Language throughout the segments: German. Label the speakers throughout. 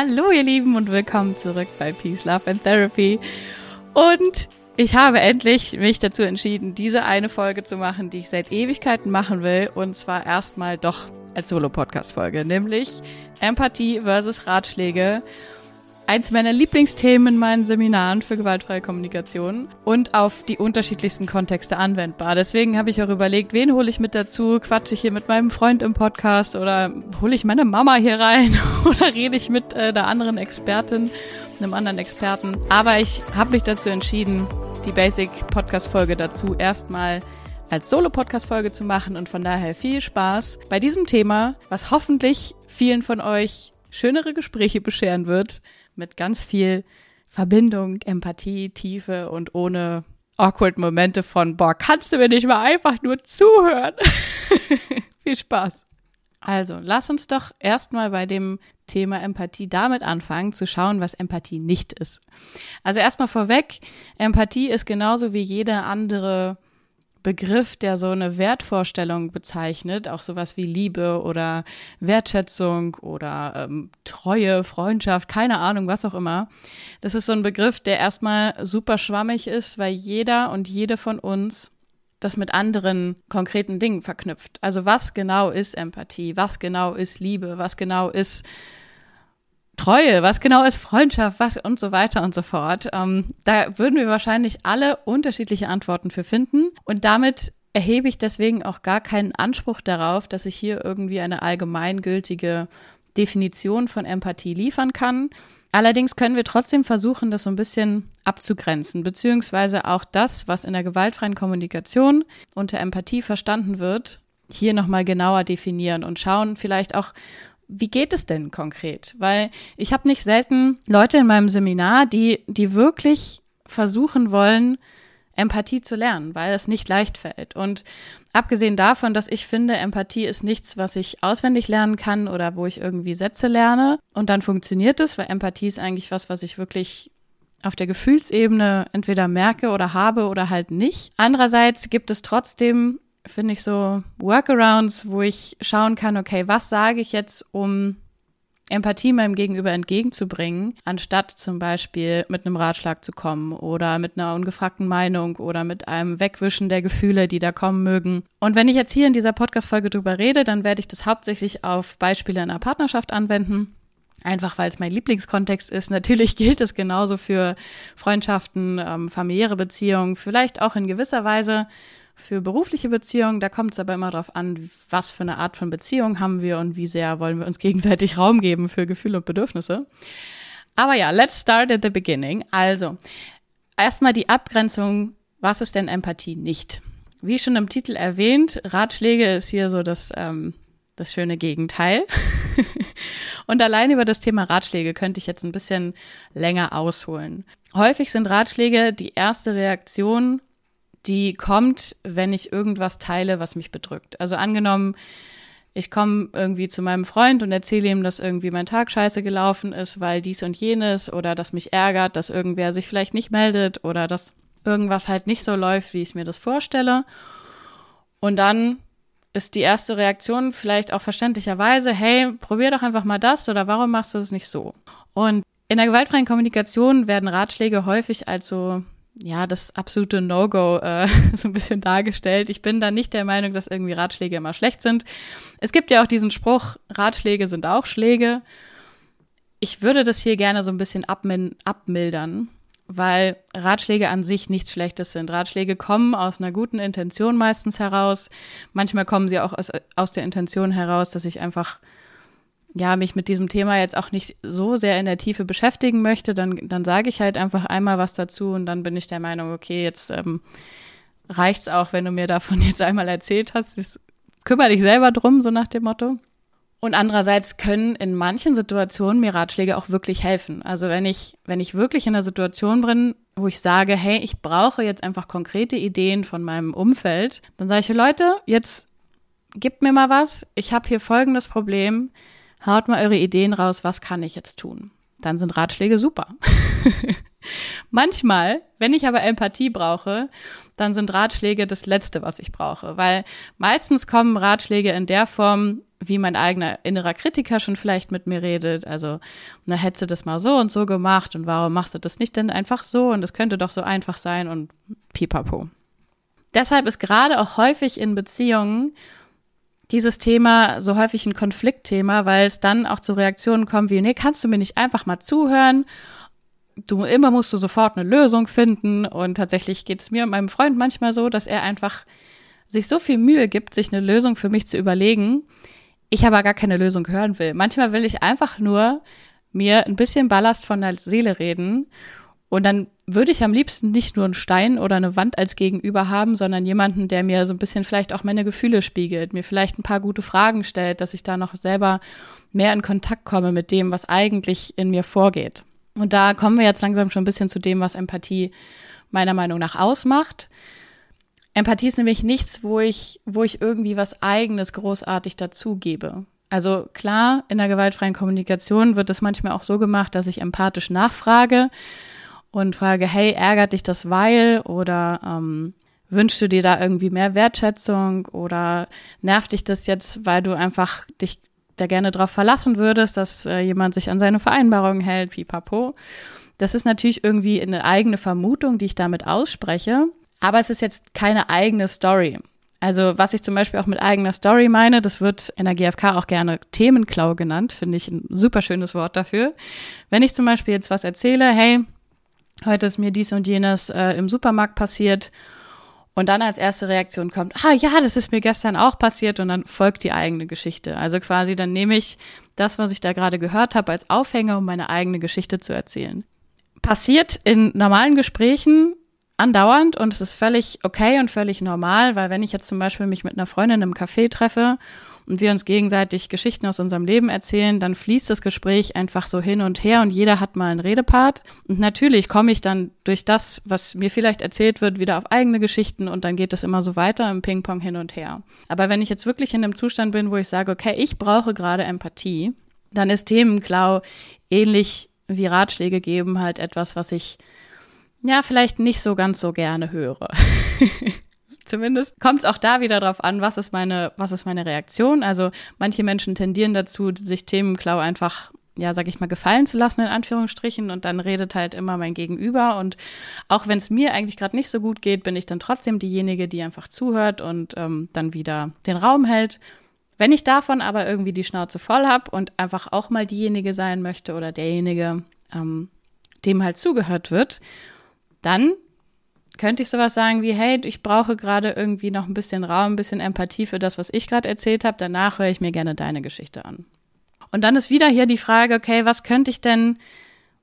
Speaker 1: Hallo ihr Lieben und willkommen zurück bei Peace, Love and Therapy. Und ich habe endlich mich dazu entschieden, diese eine Folge zu machen, die ich seit Ewigkeiten machen will. Und zwar erstmal doch als Solo-Podcast-Folge, nämlich Empathie versus Ratschläge eins meiner Lieblingsthemen in meinen Seminaren für gewaltfreie Kommunikation und auf die unterschiedlichsten Kontexte anwendbar. Deswegen habe ich auch überlegt, wen hole ich mit dazu? Quatsche ich hier mit meinem Freund im Podcast oder hole ich meine Mama hier rein oder rede ich mit äh, der anderen Expertin, einem anderen Experten? Aber ich habe mich dazu entschieden, die Basic Podcast Folge dazu erstmal als Solo-Podcast-Folge zu machen und von daher viel Spaß bei diesem Thema, was hoffentlich vielen von euch schönere Gespräche bescheren wird mit ganz viel Verbindung, Empathie, Tiefe und ohne awkward Momente von, boah, kannst du mir nicht mal einfach nur zuhören? viel Spaß. Also, lass uns doch erstmal bei dem Thema Empathie damit anfangen, zu schauen, was Empathie nicht ist. Also erstmal vorweg, Empathie ist genauso wie jede andere Begriff, der so eine Wertvorstellung bezeichnet, auch sowas wie Liebe oder Wertschätzung oder ähm, Treue, Freundschaft, keine Ahnung, was auch immer. Das ist so ein Begriff, der erstmal super schwammig ist, weil jeder und jede von uns das mit anderen konkreten Dingen verknüpft. Also was genau ist Empathie? Was genau ist Liebe? Was genau ist Treue, was genau ist Freundschaft, was und so weiter und so fort. Ähm, da würden wir wahrscheinlich alle unterschiedliche Antworten für finden. Und damit erhebe ich deswegen auch gar keinen Anspruch darauf, dass ich hier irgendwie eine allgemeingültige Definition von Empathie liefern kann. Allerdings können wir trotzdem versuchen, das so ein bisschen abzugrenzen, beziehungsweise auch das, was in der gewaltfreien Kommunikation unter Empathie verstanden wird, hier nochmal genauer definieren und schauen vielleicht auch, wie geht es denn konkret? Weil ich habe nicht selten Leute in meinem Seminar, die, die wirklich versuchen wollen, Empathie zu lernen, weil es nicht leicht fällt. Und abgesehen davon, dass ich finde, Empathie ist nichts, was ich auswendig lernen kann oder wo ich irgendwie Sätze lerne und dann funktioniert es, weil Empathie ist eigentlich was, was ich wirklich auf der Gefühlsebene entweder merke oder habe oder halt nicht. Andererseits gibt es trotzdem finde ich so Workarounds, wo ich schauen kann, okay, was sage ich jetzt, um Empathie meinem Gegenüber entgegenzubringen, anstatt zum Beispiel mit einem Ratschlag zu kommen oder mit einer ungefragten Meinung oder mit einem Wegwischen der Gefühle, die da kommen mögen. Und wenn ich jetzt hier in dieser Podcast-Folge drüber rede, dann werde ich das hauptsächlich auf Beispiele in einer Partnerschaft anwenden. Einfach weil es mein Lieblingskontext ist. Natürlich gilt es genauso für Freundschaften, ähm, familiäre Beziehungen, vielleicht auch in gewisser Weise für berufliche Beziehungen, da kommt es aber immer darauf an, was für eine Art von Beziehung haben wir und wie sehr wollen wir uns gegenseitig Raum geben für Gefühle und Bedürfnisse. Aber ja, let's start at the beginning. Also, erstmal die Abgrenzung, was ist denn Empathie nicht? Wie schon im Titel erwähnt, Ratschläge ist hier so das, ähm, das schöne Gegenteil. und allein über das Thema Ratschläge könnte ich jetzt ein bisschen länger ausholen. Häufig sind Ratschläge die erste Reaktion die kommt, wenn ich irgendwas teile, was mich bedrückt. Also angenommen, ich komme irgendwie zu meinem Freund und erzähle ihm, dass irgendwie mein Tag scheiße gelaufen ist, weil dies und jenes oder dass mich ärgert, dass irgendwer sich vielleicht nicht meldet oder dass irgendwas halt nicht so läuft, wie ich mir das vorstelle. Und dann ist die erste Reaktion vielleicht auch verständlicherweise, hey, probier doch einfach mal das oder warum machst du es nicht so? Und in der gewaltfreien Kommunikation werden Ratschläge häufig als so ja, das absolute No-Go äh, so ein bisschen dargestellt. Ich bin da nicht der Meinung, dass irgendwie Ratschläge immer schlecht sind. Es gibt ja auch diesen Spruch, Ratschläge sind auch Schläge. Ich würde das hier gerne so ein bisschen abmildern, weil Ratschläge an sich nichts Schlechtes sind. Ratschläge kommen aus einer guten Intention meistens heraus. Manchmal kommen sie auch aus, aus der Intention heraus, dass ich einfach ja, mich mit diesem Thema jetzt auch nicht so sehr in der Tiefe beschäftigen möchte, dann, dann sage ich halt einfach einmal was dazu und dann bin ich der Meinung, okay, jetzt ähm, reicht's auch, wenn du mir davon jetzt einmal erzählt hast. Jetzt kümmere dich selber drum, so nach dem Motto. Und andererseits können in manchen Situationen mir Ratschläge auch wirklich helfen. Also wenn ich, wenn ich wirklich in einer Situation bin, wo ich sage, hey, ich brauche jetzt einfach konkrete Ideen von meinem Umfeld, dann sage ich, Leute, jetzt gebt mir mal was. Ich habe hier folgendes Problem Haut mal eure Ideen raus, was kann ich jetzt tun? Dann sind Ratschläge super. Manchmal, wenn ich aber Empathie brauche, dann sind Ratschläge das Letzte, was ich brauche. Weil meistens kommen Ratschläge in der Form, wie mein eigener innerer Kritiker schon vielleicht mit mir redet. Also, na, hättest du das mal so und so gemacht und warum machst du das nicht denn einfach so und es könnte doch so einfach sein und pipapo. Deshalb ist gerade auch häufig in Beziehungen dieses Thema so häufig ein Konfliktthema, weil es dann auch zu Reaktionen kommt wie, nee, kannst du mir nicht einfach mal zuhören? Du immer musst du sofort eine Lösung finden und tatsächlich geht es mir und meinem Freund manchmal so, dass er einfach sich so viel Mühe gibt, sich eine Lösung für mich zu überlegen, ich aber gar keine Lösung hören will. Manchmal will ich einfach nur mir ein bisschen Ballast von der Seele reden und dann würde ich am liebsten nicht nur einen Stein oder eine Wand als Gegenüber haben, sondern jemanden, der mir so ein bisschen vielleicht auch meine Gefühle spiegelt, mir vielleicht ein paar gute Fragen stellt, dass ich da noch selber mehr in Kontakt komme mit dem, was eigentlich in mir vorgeht. Und da kommen wir jetzt langsam schon ein bisschen zu dem, was Empathie meiner Meinung nach ausmacht. Empathie ist nämlich nichts, wo ich, wo ich irgendwie was Eigenes großartig dazugebe. Also klar, in der gewaltfreien Kommunikation wird es manchmal auch so gemacht, dass ich empathisch nachfrage und frage, hey, ärgert dich das weil oder ähm, wünschst du dir da irgendwie mehr Wertschätzung oder nervt dich das jetzt, weil du einfach dich da gerne drauf verlassen würdest, dass äh, jemand sich an seine Vereinbarungen hält, pipapo. Das ist natürlich irgendwie eine eigene Vermutung, die ich damit ausspreche, aber es ist jetzt keine eigene Story. Also was ich zum Beispiel auch mit eigener Story meine, das wird in der GfK auch gerne Themenklau genannt, finde ich ein super schönes Wort dafür. Wenn ich zum Beispiel jetzt was erzähle, hey, heute ist mir dies und jenes äh, im Supermarkt passiert und dann als erste Reaktion kommt, ah ja, das ist mir gestern auch passiert und dann folgt die eigene Geschichte. Also quasi dann nehme ich das, was ich da gerade gehört habe, als Aufhänger, um meine eigene Geschichte zu erzählen. Passiert in normalen Gesprächen andauernd und es ist völlig okay und völlig normal, weil wenn ich jetzt zum Beispiel mich mit einer Freundin im Café treffe und wir uns gegenseitig Geschichten aus unserem Leben erzählen, dann fließt das Gespräch einfach so hin und her und jeder hat mal einen Redepart. Und natürlich komme ich dann durch das, was mir vielleicht erzählt wird, wieder auf eigene Geschichten und dann geht es immer so weiter im Ping-Pong hin und her. Aber wenn ich jetzt wirklich in einem Zustand bin, wo ich sage, okay, ich brauche gerade Empathie, dann ist Themenklau ähnlich wie Ratschläge geben halt etwas, was ich ja vielleicht nicht so ganz so gerne höre. Zumindest kommt es auch da wieder drauf an, was ist meine, was ist meine Reaktion. Also manche Menschen tendieren dazu, sich Themenklau einfach ja, sag ich mal, gefallen zu lassen, in Anführungsstrichen. Und dann redet halt immer mein Gegenüber. Und auch wenn es mir eigentlich gerade nicht so gut geht, bin ich dann trotzdem diejenige, die einfach zuhört und ähm, dann wieder den Raum hält. Wenn ich davon aber irgendwie die Schnauze voll habe und einfach auch mal diejenige sein möchte oder derjenige, ähm, dem halt zugehört wird, dann könnte ich sowas sagen wie, hey, ich brauche gerade irgendwie noch ein bisschen Raum, ein bisschen Empathie für das, was ich gerade erzählt habe. Danach höre ich mir gerne deine Geschichte an. Und dann ist wieder hier die Frage, okay, was könnte ich denn,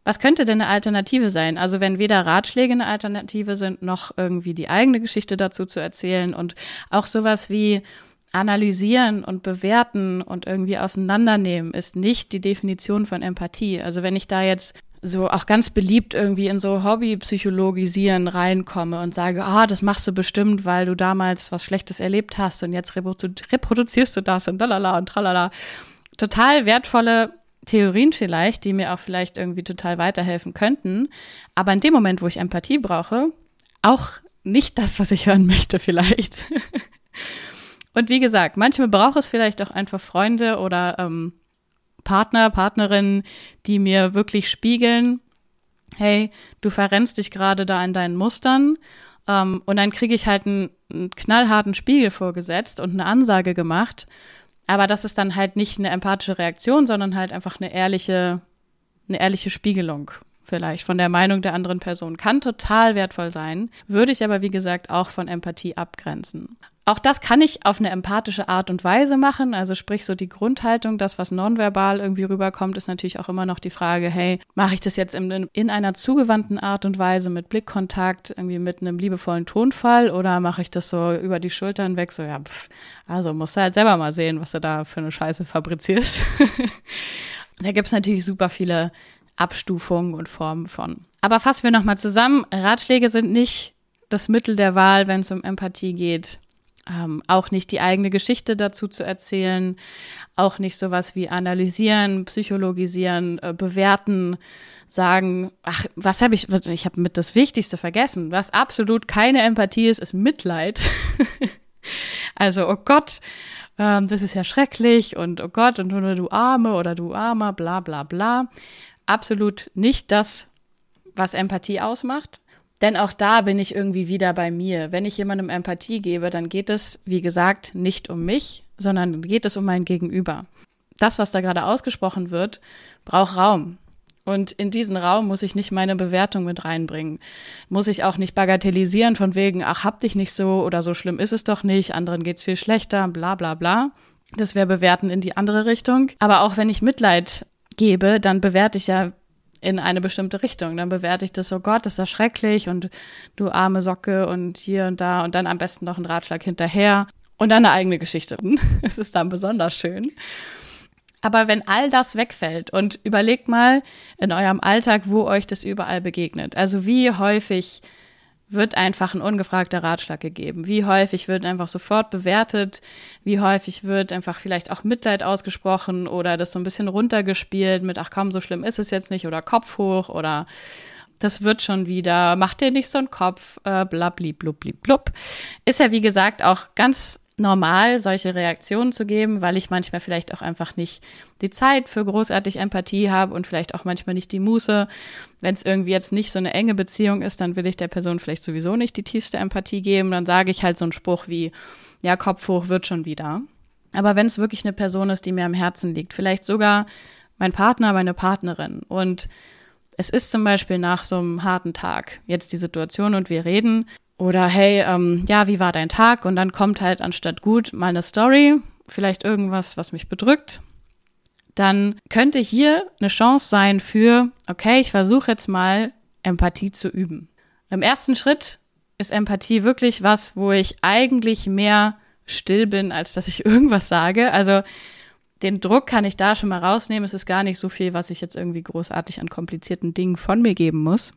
Speaker 1: was könnte denn eine Alternative sein? Also wenn weder Ratschläge eine Alternative sind, noch irgendwie die eigene Geschichte dazu zu erzählen und auch sowas wie analysieren und bewerten und irgendwie auseinandernehmen ist nicht die Definition von Empathie. Also wenn ich da jetzt so auch ganz beliebt irgendwie in so Hobbypsychologisieren reinkomme und sage, ah, das machst du bestimmt, weil du damals was Schlechtes erlebt hast und jetzt reproduzierst du das und lalala und tralala. Total wertvolle Theorien vielleicht, die mir auch vielleicht irgendwie total weiterhelfen könnten. Aber in dem Moment, wo ich Empathie brauche, auch nicht das, was ich hören möchte vielleicht. und wie gesagt, manchmal braucht es vielleicht auch einfach Freunde oder ähm, Partner, Partnerinnen, die mir wirklich spiegeln, hey, du verrennst dich gerade da in deinen Mustern. Ähm, und dann kriege ich halt einen, einen knallharten Spiegel vorgesetzt und eine Ansage gemacht. Aber das ist dann halt nicht eine empathische Reaktion, sondern halt einfach eine ehrliche, eine ehrliche Spiegelung vielleicht von der Meinung der anderen Person. Kann total wertvoll sein, würde ich aber wie gesagt auch von Empathie abgrenzen. Auch das kann ich auf eine empathische Art und Weise machen. Also sprich so die Grundhaltung, das, was nonverbal irgendwie rüberkommt, ist natürlich auch immer noch die Frage, hey, mache ich das jetzt in, in einer zugewandten Art und Weise mit Blickkontakt, irgendwie mit einem liebevollen Tonfall oder mache ich das so über die Schultern weg, so ja, pff, also musst du halt selber mal sehen, was du da für eine Scheiße fabrizierst. da gibt's natürlich super viele Abstufungen und Formen von. Aber fassen wir nochmal zusammen. Ratschläge sind nicht das Mittel der Wahl, wenn es um Empathie geht ähm, auch nicht die eigene Geschichte dazu zu erzählen, auch nicht sowas wie analysieren, psychologisieren, äh, bewerten, sagen, ach, was habe ich, ich habe mit das Wichtigste vergessen. Was absolut keine Empathie ist, ist Mitleid. also, oh Gott, ähm, das ist ja schrecklich und oh Gott und nur du Arme oder du Armer, bla bla bla. Absolut nicht das, was Empathie ausmacht. Denn auch da bin ich irgendwie wieder bei mir. Wenn ich jemandem Empathie gebe, dann geht es, wie gesagt, nicht um mich, sondern geht es um mein Gegenüber. Das, was da gerade ausgesprochen wird, braucht Raum. Und in diesen Raum muss ich nicht meine Bewertung mit reinbringen. Muss ich auch nicht bagatellisieren von wegen, ach, hab dich nicht so oder so schlimm ist es doch nicht, anderen geht's viel schlechter, bla bla bla. Das wäre bewerten in die andere Richtung. Aber auch wenn ich Mitleid gebe, dann bewerte ich ja in eine bestimmte Richtung. Dann bewerte ich das, oh Gott, ist das schrecklich und du arme Socke und hier und da und dann am besten noch ein Ratschlag hinterher und dann eine eigene Geschichte. Es ist dann besonders schön. Aber wenn all das wegfällt und überlegt mal in eurem Alltag, wo euch das überall begegnet. Also wie häufig wird einfach ein ungefragter Ratschlag gegeben? Wie häufig wird einfach sofort bewertet? Wie häufig wird einfach vielleicht auch Mitleid ausgesprochen oder das so ein bisschen runtergespielt mit, ach komm, so schlimm ist es jetzt nicht oder Kopf hoch oder das wird schon wieder, mach dir nicht so einen Kopf, äh, blabli, blubli, blub. Ist ja wie gesagt auch ganz normal, solche Reaktionen zu geben, weil ich manchmal vielleicht auch einfach nicht die Zeit für großartig Empathie habe und vielleicht auch manchmal nicht die Muße. Wenn es irgendwie jetzt nicht so eine enge Beziehung ist, dann will ich der Person vielleicht sowieso nicht die tiefste Empathie geben. Dann sage ich halt so einen Spruch wie, ja, Kopf hoch wird schon wieder. Aber wenn es wirklich eine Person ist, die mir am Herzen liegt, vielleicht sogar mein Partner, meine Partnerin und es ist zum Beispiel nach so einem harten Tag jetzt die Situation und wir reden, oder hey, ähm, ja, wie war dein Tag? Und dann kommt halt anstatt gut mal eine Story, vielleicht irgendwas, was mich bedrückt. Dann könnte hier eine Chance sein für, okay, ich versuche jetzt mal Empathie zu üben. Im ersten Schritt ist Empathie wirklich was, wo ich eigentlich mehr still bin, als dass ich irgendwas sage. Also den Druck kann ich da schon mal rausnehmen. Es ist gar nicht so viel, was ich jetzt irgendwie großartig an komplizierten Dingen von mir geben muss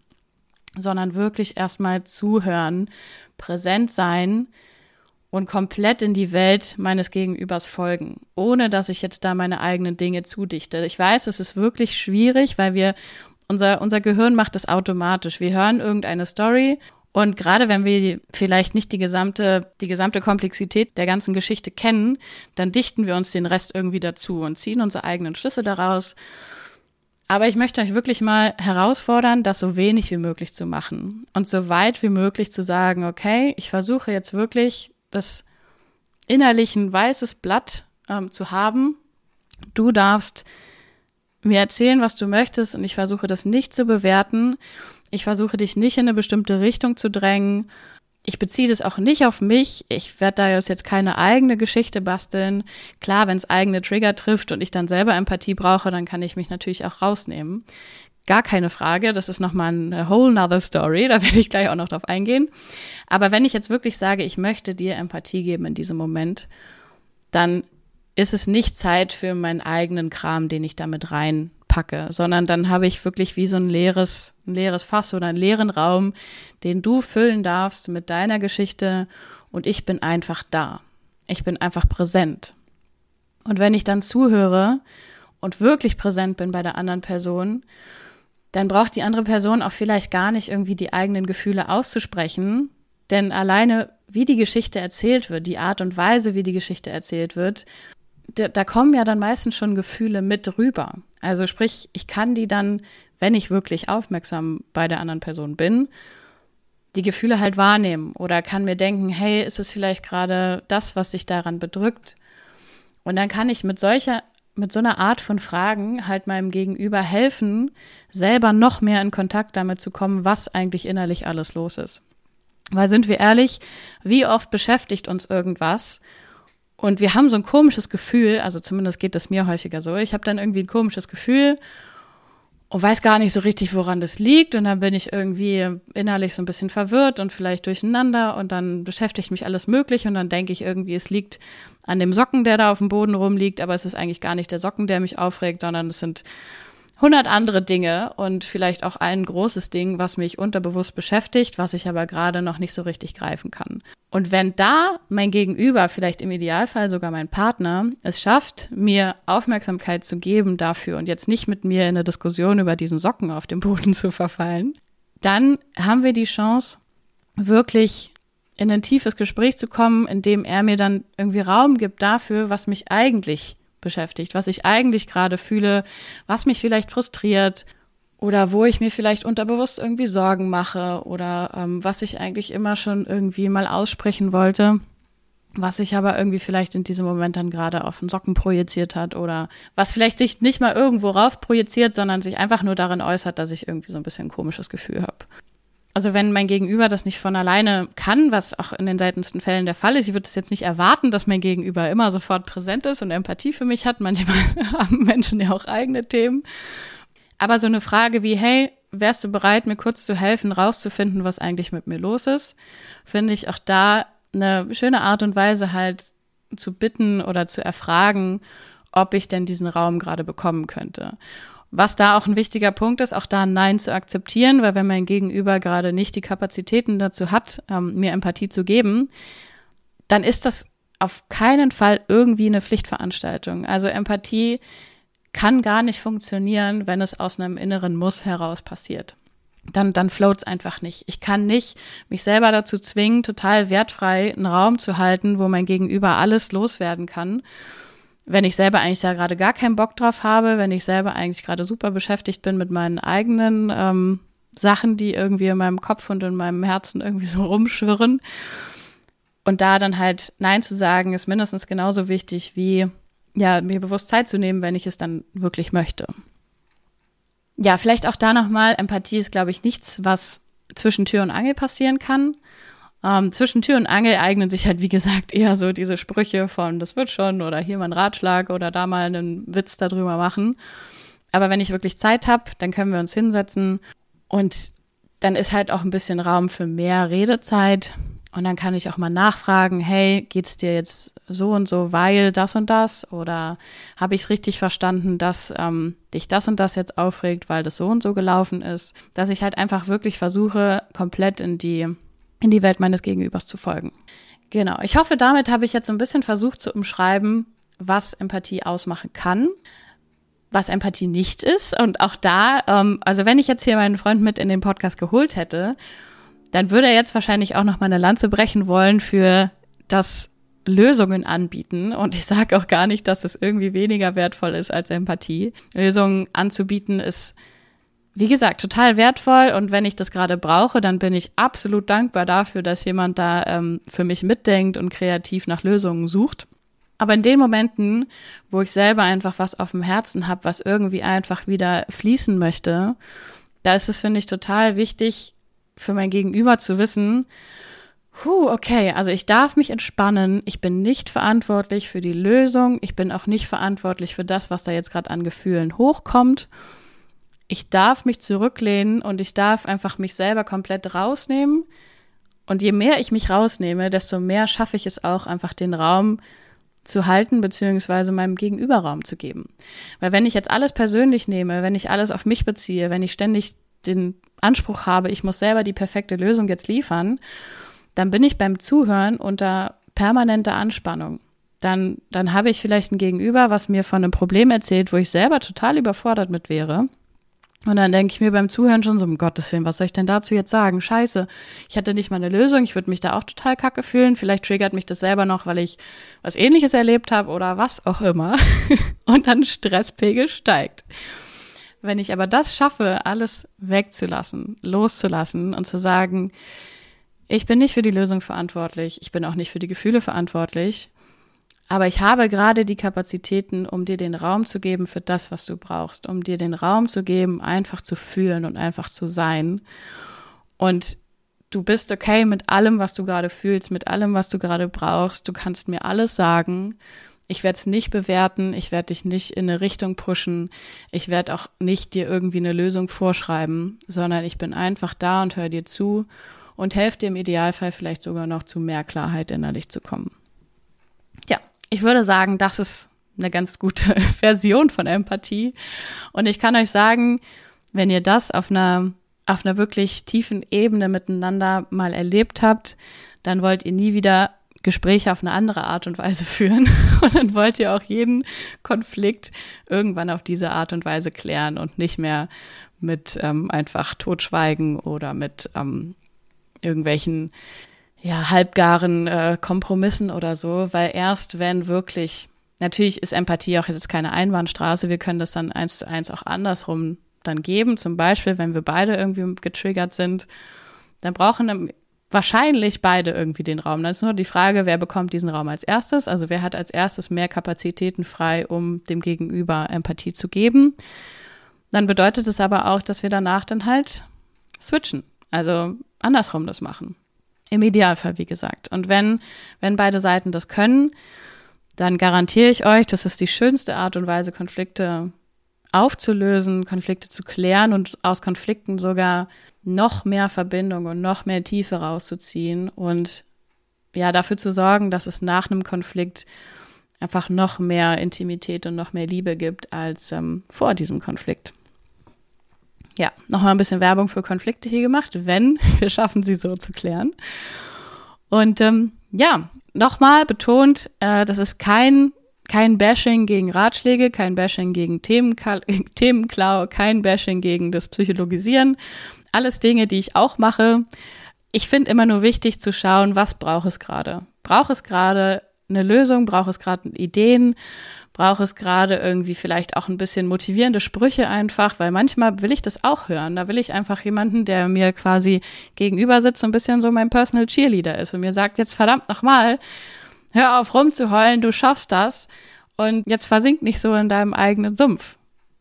Speaker 1: sondern wirklich erstmal zuhören, präsent sein und komplett in die Welt meines Gegenübers folgen, ohne dass ich jetzt da meine eigenen Dinge zudichte. Ich weiß, es ist wirklich schwierig, weil wir unser, unser Gehirn macht das automatisch. Wir hören irgendeine Story und gerade wenn wir vielleicht nicht die gesamte, die gesamte Komplexität der ganzen Geschichte kennen, dann dichten wir uns den Rest irgendwie dazu und ziehen unsere eigenen Schlüsse daraus aber ich möchte euch wirklich mal herausfordern, das so wenig wie möglich zu machen und so weit wie möglich zu sagen, okay, ich versuche jetzt wirklich das innerlich ein weißes Blatt ähm, zu haben. Du darfst mir erzählen, was du möchtest und ich versuche das nicht zu bewerten. Ich versuche dich nicht in eine bestimmte Richtung zu drängen ich beziehe das auch nicht auf mich. Ich werde da jetzt keine eigene Geschichte basteln. Klar, wenn es eigene Trigger trifft und ich dann selber Empathie brauche, dann kann ich mich natürlich auch rausnehmen. Gar keine Frage. Das ist nochmal eine whole nother story. Da werde ich gleich auch noch drauf eingehen. Aber wenn ich jetzt wirklich sage, ich möchte dir Empathie geben in diesem Moment, dann ist es nicht Zeit für meinen eigenen Kram, den ich damit rein packe, sondern dann habe ich wirklich wie so ein leeres, ein leeres Fass oder einen leeren Raum, den du füllen darfst mit deiner Geschichte und ich bin einfach da. Ich bin einfach präsent. Und wenn ich dann zuhöre und wirklich präsent bin bei der anderen Person, dann braucht die andere Person auch vielleicht gar nicht irgendwie die eigenen Gefühle auszusprechen, denn alleine wie die Geschichte erzählt wird, die Art und Weise, wie die Geschichte erzählt wird, da, da kommen ja dann meistens schon Gefühle mit rüber. Also sprich, ich kann die dann, wenn ich wirklich aufmerksam bei der anderen Person bin, die Gefühle halt wahrnehmen oder kann mir denken, hey, ist es vielleicht gerade das, was sich daran bedrückt? Und dann kann ich mit solcher, mit so einer Art von Fragen halt meinem Gegenüber helfen, selber noch mehr in Kontakt damit zu kommen, was eigentlich innerlich alles los ist. Weil sind wir ehrlich, wie oft beschäftigt uns irgendwas und wir haben so ein komisches Gefühl, also zumindest geht das mir häufiger so. Ich habe dann irgendwie ein komisches Gefühl und weiß gar nicht so richtig, woran das liegt. Und dann bin ich irgendwie innerlich so ein bisschen verwirrt und vielleicht durcheinander. Und dann beschäftigt mich alles möglich. Und dann denke ich irgendwie, es liegt an dem Socken, der da auf dem Boden rumliegt. Aber es ist eigentlich gar nicht der Socken, der mich aufregt, sondern es sind hundert andere Dinge und vielleicht auch ein großes Ding, was mich unterbewusst beschäftigt, was ich aber gerade noch nicht so richtig greifen kann. Und wenn da mein Gegenüber, vielleicht im Idealfall sogar mein Partner, es schafft, mir Aufmerksamkeit zu geben dafür und jetzt nicht mit mir in eine Diskussion über diesen Socken auf dem Boden zu verfallen, dann haben wir die Chance, wirklich in ein tiefes Gespräch zu kommen, in dem er mir dann irgendwie Raum gibt dafür, was mich eigentlich beschäftigt, was ich eigentlich gerade fühle, was mich vielleicht frustriert oder wo ich mir vielleicht unterbewusst irgendwie Sorgen mache oder ähm, was ich eigentlich immer schon irgendwie mal aussprechen wollte, was sich aber irgendwie vielleicht in diesem Moment dann gerade auf den Socken projiziert hat oder was vielleicht sich nicht mal irgendwo rauf projiziert, sondern sich einfach nur darin äußert, dass ich irgendwie so ein bisschen ein komisches Gefühl habe. Also wenn mein Gegenüber das nicht von alleine kann, was auch in den seltensten Fällen der Fall ist, ich würde es jetzt nicht erwarten, dass mein Gegenüber immer sofort präsent ist und Empathie für mich hat. Manchmal haben Menschen ja auch eigene Themen. Aber so eine Frage wie, hey, wärst du bereit, mir kurz zu helfen, rauszufinden, was eigentlich mit mir los ist, finde ich auch da eine schöne Art und Weise halt zu bitten oder zu erfragen, ob ich denn diesen Raum gerade bekommen könnte. Was da auch ein wichtiger Punkt ist, auch da ein Nein zu akzeptieren, weil wenn mein Gegenüber gerade nicht die Kapazitäten dazu hat, ähm, mir Empathie zu geben, dann ist das auf keinen Fall irgendwie eine Pflichtveranstaltung. Also Empathie kann gar nicht funktionieren, wenn es aus einem inneren Muss heraus passiert. Dann, dann floats einfach nicht. Ich kann nicht mich selber dazu zwingen, total wertfrei einen Raum zu halten, wo mein Gegenüber alles loswerden kann wenn ich selber eigentlich da gerade gar keinen Bock drauf habe, wenn ich selber eigentlich gerade super beschäftigt bin mit meinen eigenen ähm, Sachen, die irgendwie in meinem Kopf und in meinem Herzen irgendwie so rumschwirren. Und da dann halt Nein zu sagen, ist mindestens genauso wichtig wie, ja, mir bewusst Zeit zu nehmen, wenn ich es dann wirklich möchte. Ja, vielleicht auch da nochmal, Empathie ist, glaube ich, nichts, was zwischen Tür und Angel passieren kann, ähm, zwischen Tür und Angel eignen sich halt, wie gesagt, eher so diese Sprüche von das wird schon oder hier mal ein Ratschlag oder da mal einen Witz darüber machen. Aber wenn ich wirklich Zeit habe, dann können wir uns hinsetzen und dann ist halt auch ein bisschen Raum für mehr Redezeit. Und dann kann ich auch mal nachfragen, hey, geht es dir jetzt so und so, weil das und das? Oder habe ich es richtig verstanden, dass ähm, dich das und das jetzt aufregt, weil das so und so gelaufen ist? Dass ich halt einfach wirklich versuche, komplett in die in die Welt meines Gegenübers zu folgen. Genau. Ich hoffe, damit habe ich jetzt ein bisschen versucht zu umschreiben, was Empathie ausmachen kann, was Empathie nicht ist. Und auch da, ähm, also wenn ich jetzt hier meinen Freund mit in den Podcast geholt hätte, dann würde er jetzt wahrscheinlich auch noch mal eine Lanze brechen wollen für das Lösungen anbieten. Und ich sage auch gar nicht, dass es irgendwie weniger wertvoll ist als Empathie. Lösungen anzubieten ist wie gesagt, total wertvoll und wenn ich das gerade brauche, dann bin ich absolut dankbar dafür, dass jemand da ähm, für mich mitdenkt und kreativ nach Lösungen sucht. Aber in den Momenten, wo ich selber einfach was auf dem Herzen habe, was irgendwie einfach wieder fließen möchte, da ist es, finde ich, total wichtig für mein Gegenüber zu wissen, Puh, okay, also ich darf mich entspannen. Ich bin nicht verantwortlich für die Lösung. Ich bin auch nicht verantwortlich für das, was da jetzt gerade an Gefühlen hochkommt ich darf mich zurücklehnen und ich darf einfach mich selber komplett rausnehmen. Und je mehr ich mich rausnehme, desto mehr schaffe ich es auch, einfach den Raum zu halten, beziehungsweise meinem Gegenüber Raum zu geben. Weil wenn ich jetzt alles persönlich nehme, wenn ich alles auf mich beziehe, wenn ich ständig den Anspruch habe, ich muss selber die perfekte Lösung jetzt liefern, dann bin ich beim Zuhören unter permanenter Anspannung. Dann, dann habe ich vielleicht ein Gegenüber, was mir von einem Problem erzählt, wo ich selber total überfordert mit wäre. Und dann denke ich mir beim Zuhören schon so, um Gottes Willen, was soll ich denn dazu jetzt sagen? Scheiße, ich hatte nicht mal eine Lösung, ich würde mich da auch total kacke fühlen. Vielleicht triggert mich das selber noch, weil ich was ähnliches erlebt habe oder was auch immer. Und dann Stresspegel steigt. Wenn ich aber das schaffe, alles wegzulassen, loszulassen und zu sagen, ich bin nicht für die Lösung verantwortlich, ich bin auch nicht für die Gefühle verantwortlich, aber ich habe gerade die Kapazitäten, um dir den Raum zu geben für das, was du brauchst, um dir den Raum zu geben, einfach zu fühlen und einfach zu sein. Und du bist okay mit allem, was du gerade fühlst, mit allem, was du gerade brauchst. Du kannst mir alles sagen. Ich werde es nicht bewerten, ich werde dich nicht in eine Richtung pushen, ich werde auch nicht dir irgendwie eine Lösung vorschreiben, sondern ich bin einfach da und höre dir zu und helfe dir im Idealfall vielleicht sogar noch zu mehr Klarheit innerlich zu kommen. Ich würde sagen, das ist eine ganz gute Version von Empathie. Und ich kann euch sagen, wenn ihr das auf einer, auf einer wirklich tiefen Ebene miteinander mal erlebt habt, dann wollt ihr nie wieder Gespräche auf eine andere Art und Weise führen. Und dann wollt ihr auch jeden Konflikt irgendwann auf diese Art und Weise klären und nicht mehr mit ähm, einfach Totschweigen oder mit ähm, irgendwelchen ja, halbgaren äh, Kompromissen oder so, weil erst wenn wirklich, natürlich ist Empathie auch jetzt keine Einbahnstraße, wir können das dann eins zu eins auch andersrum dann geben. Zum Beispiel, wenn wir beide irgendwie getriggert sind, dann brauchen wahrscheinlich beide irgendwie den Raum. Dann ist nur die Frage, wer bekommt diesen Raum als erstes? Also wer hat als erstes mehr Kapazitäten frei, um dem Gegenüber Empathie zu geben? Dann bedeutet es aber auch, dass wir danach dann halt switchen. Also andersrum das machen. Im Idealfall, wie gesagt. Und wenn, wenn beide Seiten das können, dann garantiere ich euch, das ist die schönste Art und Weise, Konflikte aufzulösen, Konflikte zu klären und aus Konflikten sogar noch mehr Verbindung und noch mehr Tiefe rauszuziehen und ja, dafür zu sorgen, dass es nach einem Konflikt einfach noch mehr Intimität und noch mehr Liebe gibt als ähm, vor diesem Konflikt ja, nochmal ein bisschen Werbung für Konflikte hier gemacht, wenn wir schaffen, sie so zu klären. Und ähm, ja, nochmal betont, äh, das ist kein, kein Bashing gegen Ratschläge, kein Bashing gegen Themenklau, Themenklau, kein Bashing gegen das Psychologisieren. Alles Dinge, die ich auch mache. Ich finde immer nur wichtig zu schauen, was braucht es gerade? Braucht es gerade eine Lösung? Braucht es gerade Ideen? brauche es gerade irgendwie vielleicht auch ein bisschen motivierende Sprüche einfach, weil manchmal will ich das auch hören. Da will ich einfach jemanden, der mir quasi gegenüber sitzt, so ein bisschen so mein Personal Cheerleader ist und mir sagt, jetzt verdammt nochmal, hör auf rumzuheulen, du schaffst das und jetzt versink nicht so in deinem eigenen Sumpf.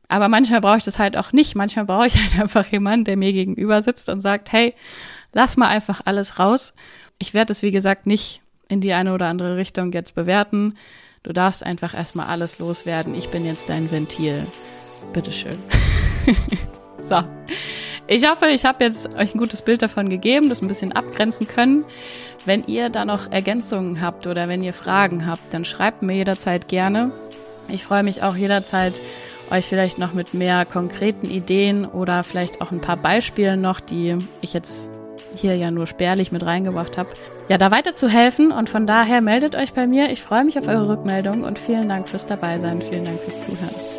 Speaker 1: Aber manchmal brauche ich das halt auch nicht. Manchmal brauche ich halt einfach jemanden, der mir gegenüber sitzt und sagt, hey, lass mal einfach alles raus. Ich werde es, wie gesagt, nicht in die eine oder andere Richtung jetzt bewerten. Du darfst einfach erstmal alles loswerden. Ich bin jetzt dein Ventil. Bitteschön. so. Ich hoffe, ich habe jetzt euch ein gutes Bild davon gegeben, das ein bisschen abgrenzen können. Wenn ihr da noch Ergänzungen habt oder wenn ihr Fragen habt, dann schreibt mir jederzeit gerne. Ich freue mich auch jederzeit, euch vielleicht noch mit mehr konkreten Ideen oder vielleicht auch ein paar Beispielen noch, die ich jetzt hier ja nur spärlich mit reingebracht habe, ja, da weiterzuhelfen. Und von daher meldet euch bei mir. Ich freue mich auf eure Rückmeldung und vielen Dank fürs Dabeisein. Vielen Dank fürs Zuhören.